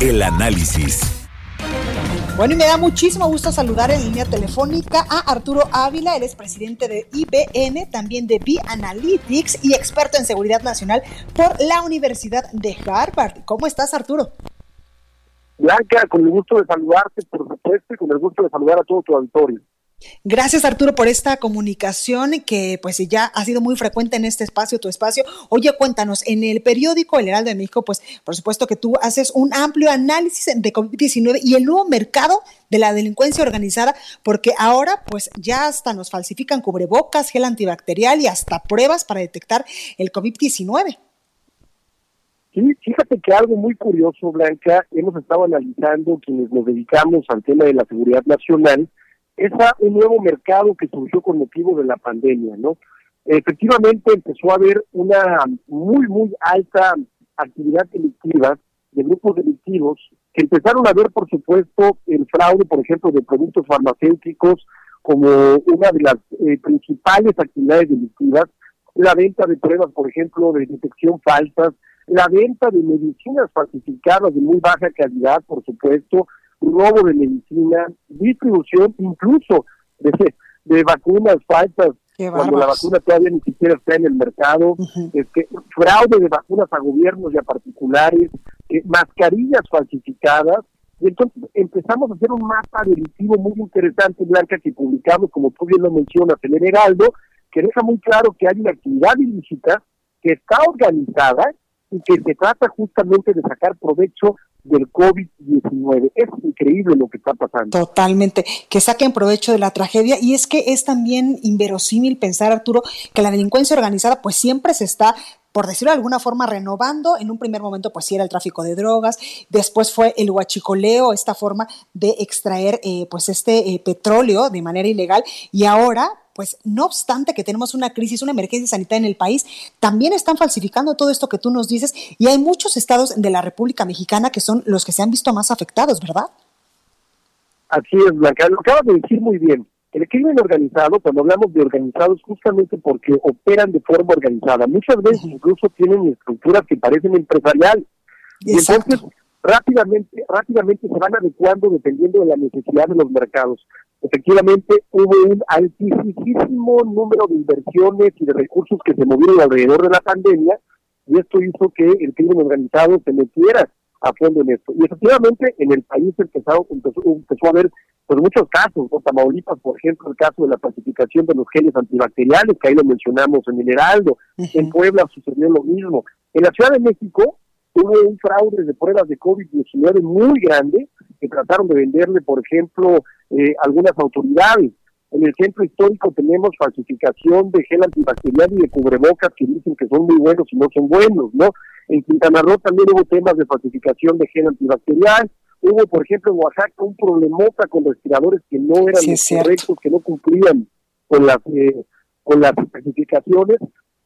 El análisis. Bueno, y me da muchísimo gusto saludar en línea telefónica a Arturo Ávila, él es presidente de IBN, también de B-Analytics y experto en seguridad nacional por la Universidad de Harvard. ¿Cómo estás, Arturo? Blanca, con el gusto de saludarte, por supuesto, y con el gusto de saludar a todo tu auditorio. Gracias Arturo por esta comunicación que pues ya ha sido muy frecuente en este espacio, tu espacio. Oye, cuéntanos, en el periódico El Heraldo de México, pues por supuesto que tú haces un amplio análisis de COVID-19 y el nuevo mercado de la delincuencia organizada, porque ahora pues ya hasta nos falsifican cubrebocas, gel antibacterial y hasta pruebas para detectar el COVID-19. Sí, fíjate que algo muy curioso, Blanca, hemos estado analizando quienes nos dedicamos al tema de la seguridad nacional, es un nuevo mercado que surgió con motivo de la pandemia, ¿no? Efectivamente empezó a haber una muy, muy alta actividad delictiva de grupos delictivos que empezaron a ver, por supuesto, el fraude, por ejemplo, de productos farmacéuticos como una de las eh, principales actividades delictivas, la venta de pruebas, por ejemplo, de detección falsas, la venta de medicinas falsificadas de muy baja calidad, por supuesto, robo de medicina, distribución incluso de, de vacunas falsas cuando la vacuna todavía ni siquiera está en el mercado, que fraude de vacunas a gobiernos y a particulares, eh, mascarillas falsificadas, y entonces empezamos a hacer un mapa delictivo muy interesante, Blanca, que publicamos, como tú bien lo mencionas, en el Heraldo, que deja muy claro que hay una actividad ilícita que está organizada y que se trata justamente de sacar provecho del COVID-19. Es increíble lo que está pasando. Totalmente, que saquen provecho de la tragedia y es que es también inverosímil pensar, Arturo, que la delincuencia organizada pues siempre se está por decirlo de alguna forma, renovando. En un primer momento, pues sí era el tráfico de drogas, después fue el huachicoleo, esta forma de extraer eh, pues este eh, petróleo de manera ilegal, y ahora, pues no obstante que tenemos una crisis, una emergencia sanitaria en el país, también están falsificando todo esto que tú nos dices y hay muchos estados de la República Mexicana que son los que se han visto más afectados, ¿verdad? Así es, Blanca, lo acabas de decir muy bien. El crimen organizado, cuando hablamos de organizados, justamente porque operan de forma organizada. Muchas veces incluso tienen estructuras que parecen empresariales. Y entonces rápidamente, rápidamente se van adecuando dependiendo de la necesidad de los mercados. Efectivamente, hubo un altísimo número de inversiones y de recursos que se movieron alrededor de la pandemia y esto hizo que el crimen organizado se metiera a fondo en esto. Y efectivamente, en el país empezó, empezó, empezó a haber pues, muchos casos, ¿no? Tamaulipas, por ejemplo, el caso de la pacificación de los geles antibacteriales, que ahí lo mencionamos en el Heraldo, en Puebla sucedió lo mismo. En la Ciudad de México, hubo un fraude de pruebas de COVID-19 muy grande que trataron de venderle, por ejemplo, eh, algunas autoridades. En el centro histórico tenemos falsificación de gel antibacterial y de cubrebocas que dicen que son muy buenos y no son buenos, ¿no? En Quintana Roo también hubo temas de falsificación de gel antibacterial. Hubo, por ejemplo, en Oaxaca un problemota con respiradores que no eran correctos, que no cumplían con las eh, con las especificaciones.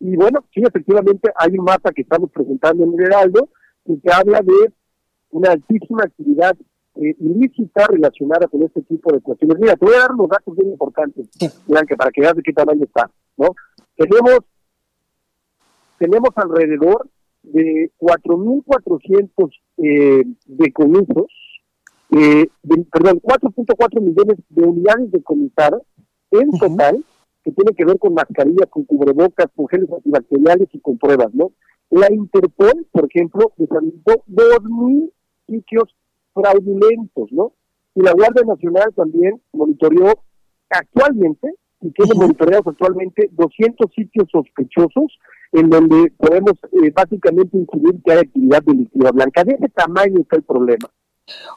Y bueno, sí, efectivamente hay un mapa que estamos presentando en el Heraldo y que habla de una altísima actividad eh, ilícita relacionada con este tipo de cuestiones. Mira, te voy a dar unos datos bien importantes, para que veas de qué tamaño está. ¿no? Tenemos, tenemos alrededor de 4.400 eh, decomisos, eh, perdón, 4.4 millones de unidades decomisadas en total que tiene que ver con mascarillas, con cubrebocas, con geles antibacteriales y con pruebas, ¿no? La Interpol, por ejemplo, desarrolló 2.000 sitios fraudulentos, ¿no? Y la Guardia Nacional también monitoreó actualmente, y tiene monitoreados actualmente 200 sitios sospechosos en donde podemos eh, básicamente incidir que hay actividad delictiva blanca. De ese tamaño está el problema.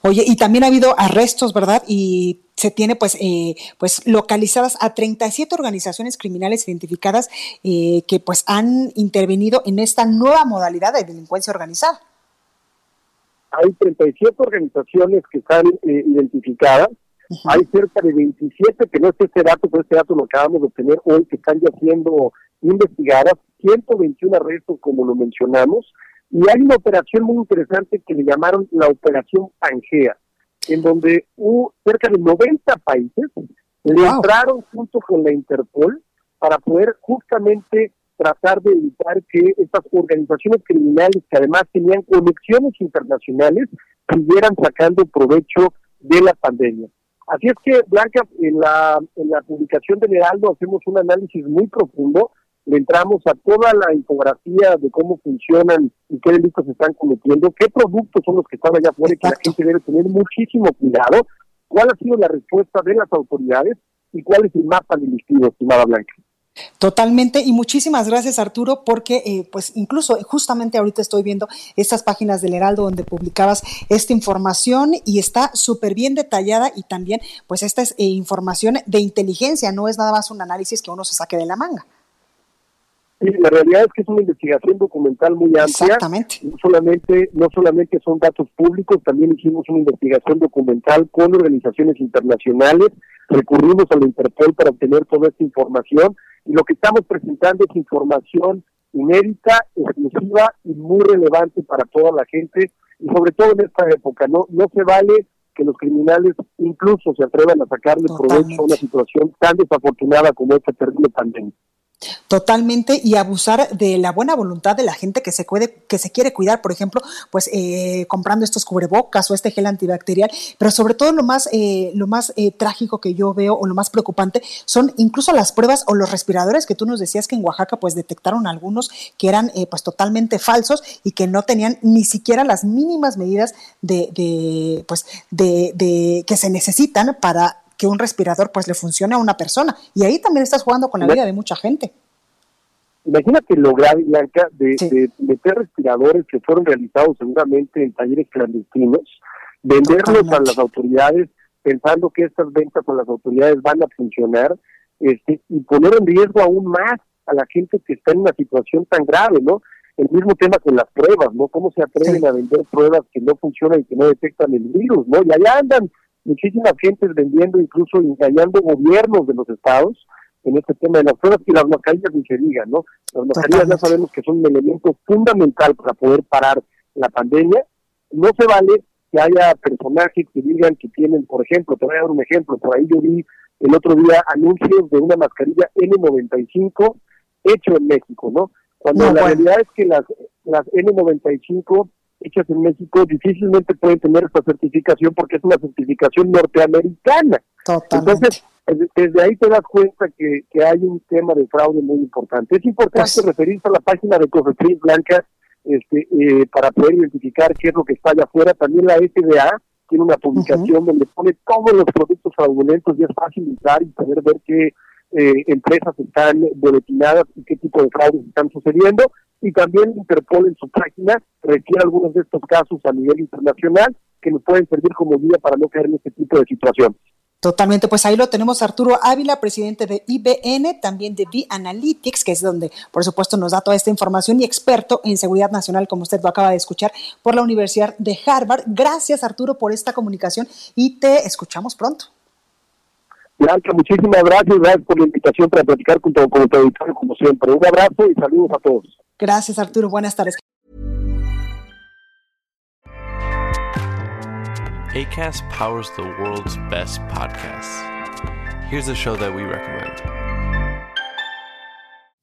Oye, y también ha habido arrestos, ¿verdad? Y se tiene pues, eh, pues localizadas a 37 organizaciones criminales identificadas eh, que pues han intervenido en esta nueva modalidad de delincuencia organizada. Hay 37 organizaciones que están eh, identificadas, hay cerca de 27, que no es este dato, pero este dato lo acabamos de obtener hoy, que están ya siendo investigadas, 121 arrestos como lo mencionamos, y hay una operación muy interesante que le llamaron la Operación Pangea en donde hubo cerca de 90 países le entraron junto con la Interpol para poder justamente tratar de evitar que estas organizaciones criminales que además tenían conexiones internacionales siguieran sacando provecho de la pandemia. Así es que, Blanca, en la, en la publicación de Heraldo hacemos un análisis muy profundo le entramos a toda la infografía de cómo funcionan y qué delitos se están cometiendo, qué productos son los que están allá afuera y que la gente debe tener muchísimo cuidado, cuál ha sido la respuesta de las autoridades y cuál es el mapa delictivo, estimada Blanca. Totalmente y muchísimas gracias Arturo porque eh, pues incluso justamente ahorita estoy viendo estas páginas del Heraldo donde publicabas esta información y está súper bien detallada y también pues esta es eh, información de inteligencia, no es nada más un análisis que uno se saque de la manga. Sí, la realidad es que es una investigación documental muy amplia. Exactamente. No solamente, no solamente son datos públicos, también hicimos una investigación documental con organizaciones internacionales, recurrimos a la Interpol para obtener toda esta información y lo que estamos presentando es información inédita, exclusiva y muy relevante para toda la gente y sobre todo en esta época. No, no se vale que los criminales incluso se atrevan a sacarle provecho a una situación tan desafortunada como esta terrible pandemia. Totalmente y abusar de la buena voluntad de la gente que se que se quiere cuidar, por ejemplo, pues eh, comprando estos cubrebocas o este gel antibacterial, pero sobre todo lo más, eh, lo más eh, trágico que yo veo o lo más preocupante son incluso las pruebas o los respiradores que tú nos decías que en Oaxaca pues detectaron algunos que eran pues totalmente falsos y que no tenían ni siquiera las mínimas medidas de, de pues de, de que se necesitan para que un respirador pues le funcione a una persona. Y ahí también estás jugando con la vida de mucha gente. Imagínate lo grave, Blanca, de, meter respiradores que fueron realizados seguramente en talleres clandestinos, venderlos a las autoridades pensando que estas ventas con las autoridades van a funcionar este, y poner en riesgo aún más a la gente que está en una situación tan grave, ¿no? El mismo tema con las pruebas, ¿no? ¿Cómo se atreven a vender pruebas que no funcionan y que no detectan el virus, ¿no? Y allá andan muchísimas gentes vendiendo, incluso engañando gobiernos de los estados en este tema de las pruebas y las mascarillas ni se digan, ¿no? Las mascarillas ya sabemos que son un elemento fundamental para poder parar la pandemia. No se vale que haya personajes que digan que tienen, por ejemplo, te voy a dar un ejemplo, por ahí yo vi el otro día anuncios de una mascarilla N95 hecho en México, ¿no? Cuando la realidad es que las, las N95 hechas en México difícilmente pueden tener esta certificación porque es una certificación norteamericana. Entonces, desde ahí te das cuenta que, que, hay un tema de fraude muy importante. Es importante pues referirse a la página de Cofepris Blanca este, eh, para poder identificar qué es lo que está allá afuera. También la FDA tiene una publicación donde pone todos los productos fraudulentos y es fácil entrar y poder ver qué eh, empresas están boletinadas y qué tipo de fraudes están sucediendo y también Interpol en su página requiere algunos de estos casos a nivel internacional que nos pueden servir como guía para no caer en este tipo de situaciones. Totalmente, pues ahí lo tenemos Arturo Ávila, presidente de IBN, también de V-Analytics, que es donde por supuesto nos da toda esta información y experto en seguridad nacional, como usted lo acaba de escuchar, por la Universidad de Harvard. Gracias Arturo por esta comunicación y te escuchamos pronto. Blanca, muchísimas gracias, gracias por la invitación para platicar con tu, auditorio como siempre. Un abrazo y saludos a todos. Gracias Arturo, buenas tardes. ACAST powers the world's best podcasts. Here's a show that we recommend.